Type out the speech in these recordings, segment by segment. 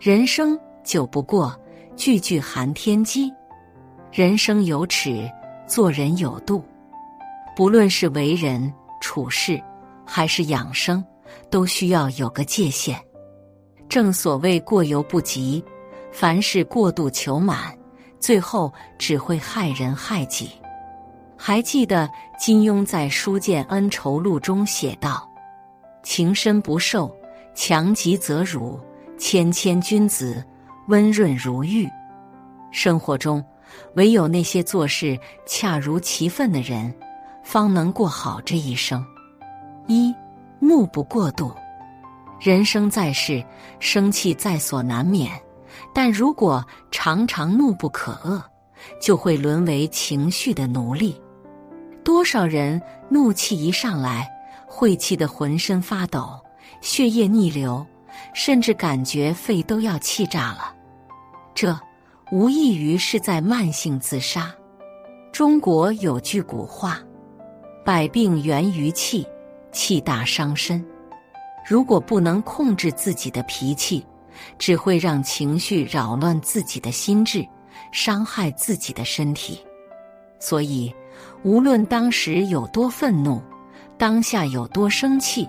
人生久不过，句句寒天机。人生有尺，做人有度。不论是为人处事，还是养生，都需要有个界限。正所谓过犹不及，凡事过度求满，最后只会害人害己。还记得金庸在《书剑恩仇录》中写道：“情深不寿，强极则辱。”谦谦君子，温润如玉。生活中，唯有那些做事恰如其分的人，方能过好这一生。一怒不过度。人生在世，生气在所难免，但如果常常怒不可遏，就会沦为情绪的奴隶。多少人怒气一上来，会气得浑身发抖，血液逆流。甚至感觉肺都要气炸了，这无异于是在慢性自杀。中国有句古话：“百病源于气，气大伤身。”如果不能控制自己的脾气，只会让情绪扰乱自己的心智，伤害自己的身体。所以，无论当时有多愤怒，当下有多生气。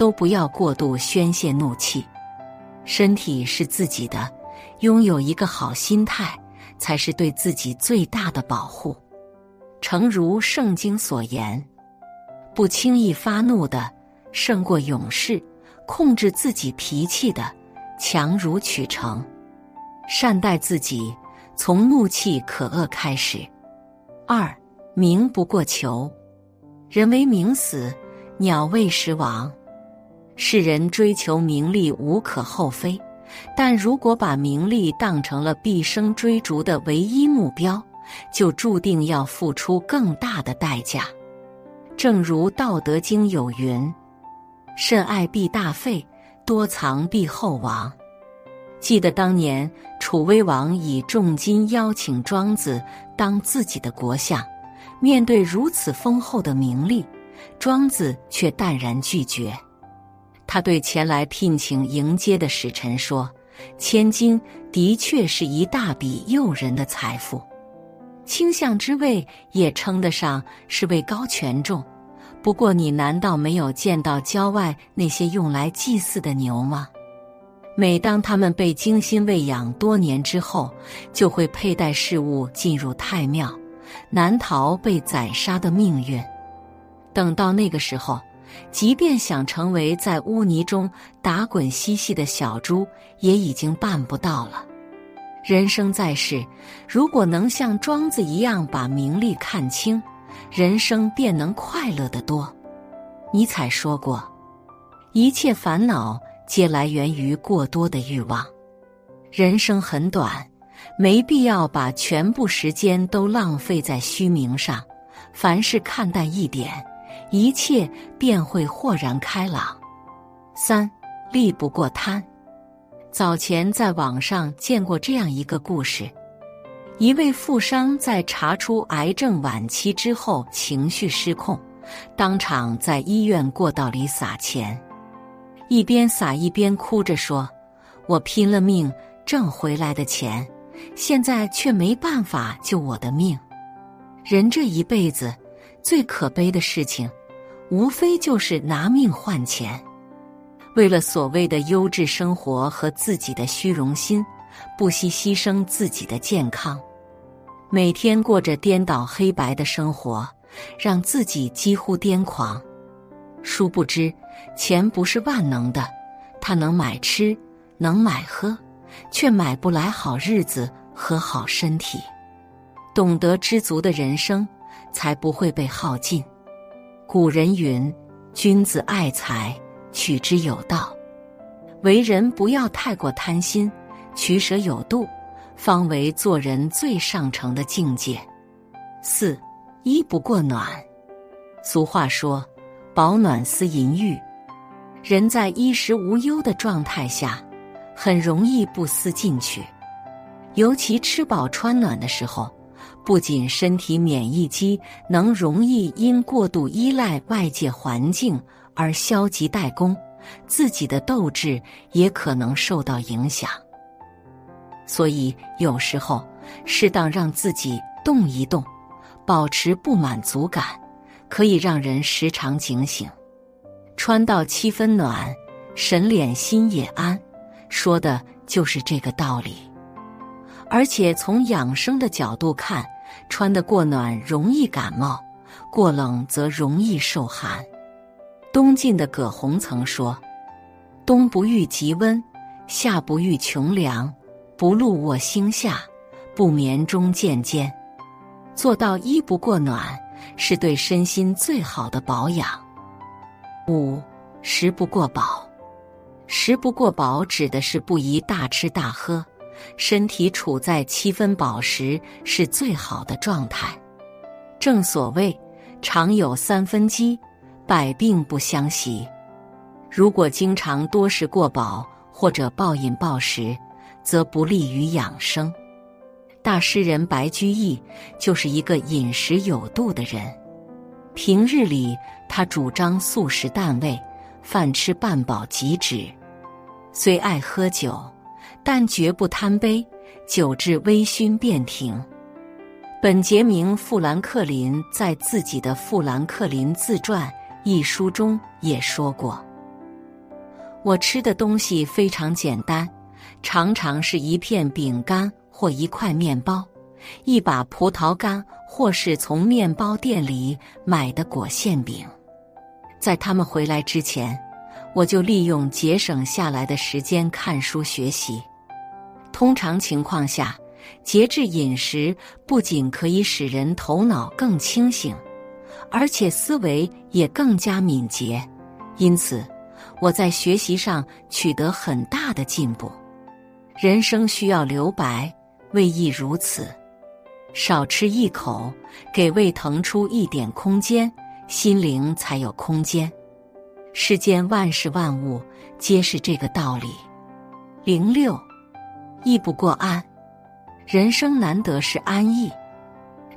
都不要过度宣泄怒气，身体是自己的，拥有一个好心态才是对自己最大的保护。诚如圣经所言，不轻易发怒的胜过勇士，控制自己脾气的强如取成。善待自己，从怒气可遏开始。二名不过求，人为名死，鸟为食亡。世人追求名利无可厚非，但如果把名利当成了毕生追逐的唯一目标，就注定要付出更大的代价。正如《道德经》有云：“甚爱必大费，多藏必厚亡。”记得当年楚威王以重金邀请庄子当自己的国相，面对如此丰厚的名利，庄子却淡然拒绝。他对前来聘请迎接的使臣说：“千金的确是一大笔诱人的财富，卿相之位也称得上是位高权重。不过，你难道没有见到郊外那些用来祭祀的牛吗？每当他们被精心喂养多年之后，就会佩戴饰物进入太庙，难逃被宰杀的命运。等到那个时候。”即便想成为在污泥中打滚嬉戏的小猪，也已经办不到了。人生在世，如果能像庄子一样把名利看清，人生便能快乐得多。尼采说过：“一切烦恼皆来源于过多的欲望。”人生很短，没必要把全部时间都浪费在虚名上，凡事看淡一点。一切便会豁然开朗。三，利不过贪。早前在网上见过这样一个故事：一位富商在查出癌症晚期之后，情绪失控，当场在医院过道里撒钱，一边撒一边哭着说：“我拼了命挣回来的钱，现在却没办法救我的命。人这一辈子最可悲的事情。”无非就是拿命换钱，为了所谓的优质生活和自己的虚荣心，不惜牺牲自己的健康，每天过着颠倒黑白的生活，让自己几乎癫狂。殊不知，钱不是万能的，它能买吃，能买喝，却买不来好日子和好身体。懂得知足的人生，才不会被耗尽。古人云：“君子爱财，取之有道。为人不要太过贪心，取舍有度，方为做人最上乘的境界。”四衣不过暖。俗话说：“保暖思淫欲。”人在衣食无忧的状态下，很容易不思进取，尤其吃饱穿暖的时候。不仅身体免疫机能容易因过度依赖外界环境而消极怠工，自己的斗志也可能受到影响。所以有时候适当让自己动一动，保持不满足感，可以让人时常警醒。穿到七分暖，神脸心也安，说的就是这个道理。而且从养生的角度看，穿得过暖容易感冒，过冷则容易受寒。东晋的葛洪曾说：“冬不遇极温，夏不遇穷凉，不露卧星下，不眠中见坚。”做到衣不过暖，是对身心最好的保养。五食不过饱，食不过饱指的是不宜大吃大喝，身体处在七分饱时是最好的状态。正所谓“常有三分饥”。百病不相袭，如果经常多食过饱或者暴饮暴食，则不利于养生。大诗人白居易就是一个饮食有度的人。平日里，他主张素食淡味，饭吃半饱即止。虽爱喝酒，但绝不贪杯，酒至微醺便停。本杰明·富兰克林在自己的《富兰克林自传》。一书中也说过，我吃的东西非常简单，常常是一片饼干或一块面包，一把葡萄干，或是从面包店里买的果馅饼。在他们回来之前，我就利用节省下来的时间看书学习。通常情况下，节制饮食不仅可以使人头脑更清醒。而且思维也更加敏捷，因此我在学习上取得很大的进步。人生需要留白，胃亦如此。少吃一口，给胃腾出一点空间，心灵才有空间。世间万事万物皆是这个道理。零六，亦不过安。人生难得是安逸，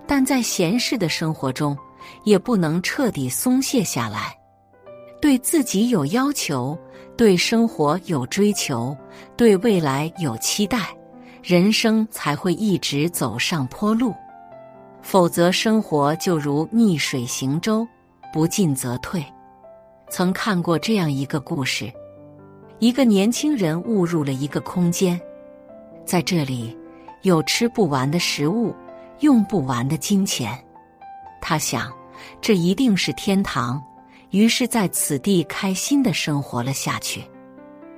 但在闲适的生活中。也不能彻底松懈下来，对自己有要求，对生活有追求，对未来有期待，人生才会一直走上坡路。否则，生活就如逆水行舟，不进则退。曾看过这样一个故事：一个年轻人误入了一个空间，在这里有吃不完的食物，用不完的金钱。他想，这一定是天堂，于是在此地开心的生活了下去。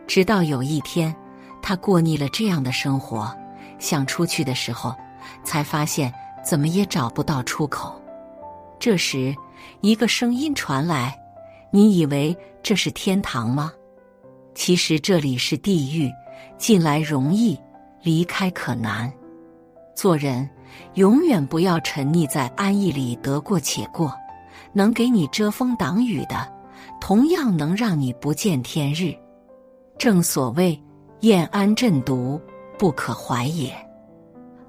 直到有一天，他过腻了这样的生活，想出去的时候，才发现怎么也找不到出口。这时，一个声音传来：“你以为这是天堂吗？其实这里是地狱，进来容易，离开可难。做人。”永远不要沉溺在安逸里得过且过，能给你遮风挡雨的，同样能让你不见天日。正所谓“厌安阵独，不可怀也”。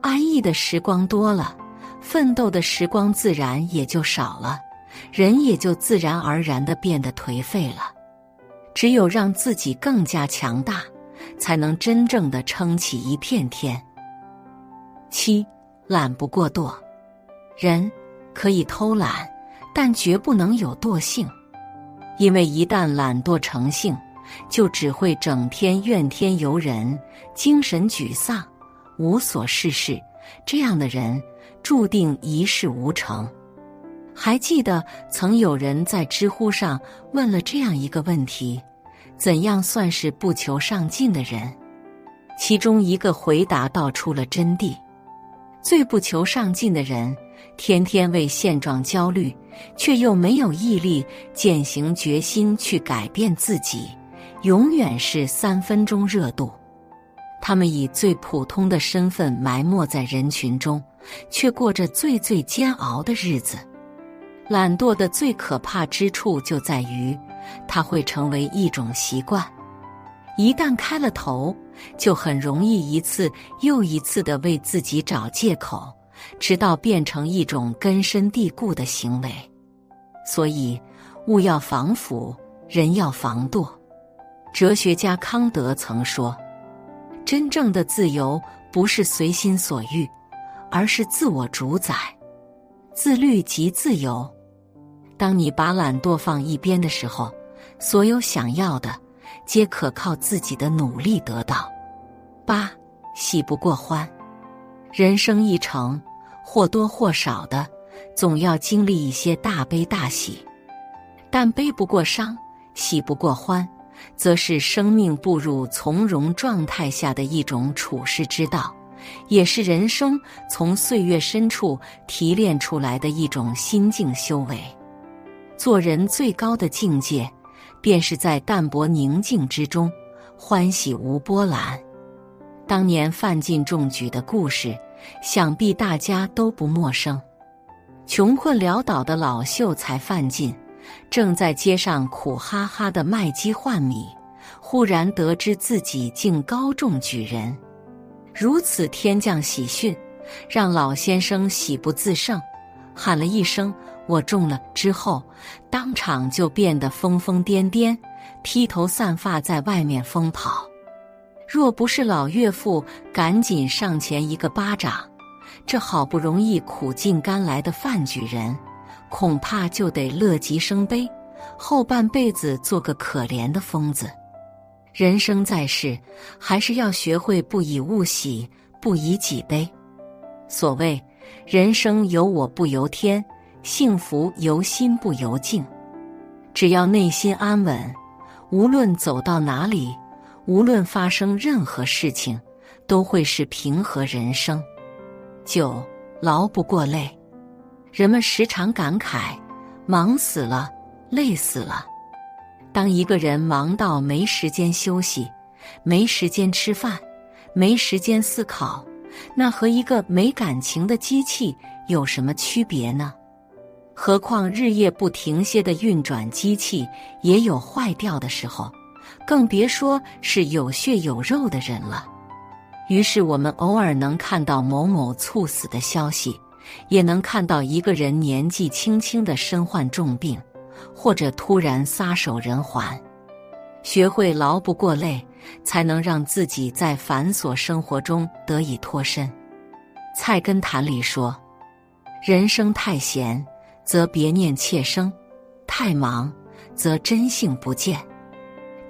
安逸的时光多了，奋斗的时光自然也就少了，人也就自然而然的变得颓废了。只有让自己更加强大，才能真正的撑起一片天。七。懒不过惰，人可以偷懒，但绝不能有惰性，因为一旦懒惰成性，就只会整天怨天尤人，精神沮丧，无所事事。这样的人注定一事无成。还记得曾有人在知乎上问了这样一个问题：怎样算是不求上进的人？其中一个回答道出了真谛。最不求上进的人，天天为现状焦虑，却又没有毅力践行决心去改变自己，永远是三分钟热度。他们以最普通的身份埋没在人群中，却过着最最煎熬的日子。懒惰的最可怕之处就在于，它会成为一种习惯。一旦开了头，就很容易一次又一次的为自己找借口，直到变成一种根深蒂固的行为。所以，物要防腐，人要防惰。哲学家康德曾说：“真正的自由不是随心所欲，而是自我主宰。自律即自由。当你把懒惰放一边的时候，所有想要的，皆可靠自己的努力得到。八喜不过欢，人生一程，或多或少的，总要经历一些大悲大喜，但悲不过伤，喜不过欢。则是生命步入从容状态下的一种处世之道，也是人生从岁月深处提炼出来的一种心境修为。做人最高的境界，便是在淡泊宁静之中，欢喜无波澜。当年范进中举的故事，想必大家都不陌生。穷困潦倒的老秀才范进。正在街上苦哈哈的卖鸡换米，忽然得知自己竟高中举人，如此天降喜讯，让老先生喜不自胜，喊了一声“我中了”之后，当场就变得疯疯癫癫，披头散发在外面疯跑。若不是老岳父赶紧上前一个巴掌，这好不容易苦尽甘来的范举人。恐怕就得乐极生悲，后半辈子做个可怜的疯子。人生在世，还是要学会不以物喜，不以己悲。所谓“人生由我不由天，幸福由心不由境”。只要内心安稳，无论走到哪里，无论发生任何事情，都会是平和人生。九，劳不过累。人们时常感慨：忙死了，累死了。当一个人忙到没时间休息、没时间吃饭、没时间思考，那和一个没感情的机器有什么区别呢？何况日夜不停歇的运转机器也有坏掉的时候，更别说是有血有肉的人了。于是，我们偶尔能看到某某猝死的消息。也能看到一个人年纪轻轻的身患重病，或者突然撒手人寰。学会劳不过累，才能让自己在繁琐生活中得以脱身。《菜根谭》里说：“人生太闲，则别念妾生；太忙，则真性不见。”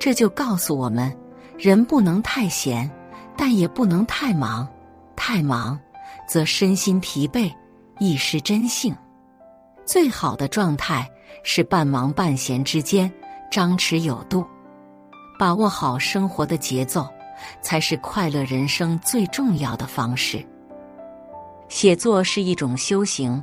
这就告诉我们，人不能太闲，但也不能太忙。太忙，则身心疲惫。一失真性，最好的状态是半忙半闲之间，张弛有度，把握好生活的节奏，才是快乐人生最重要的方式。写作是一种修行，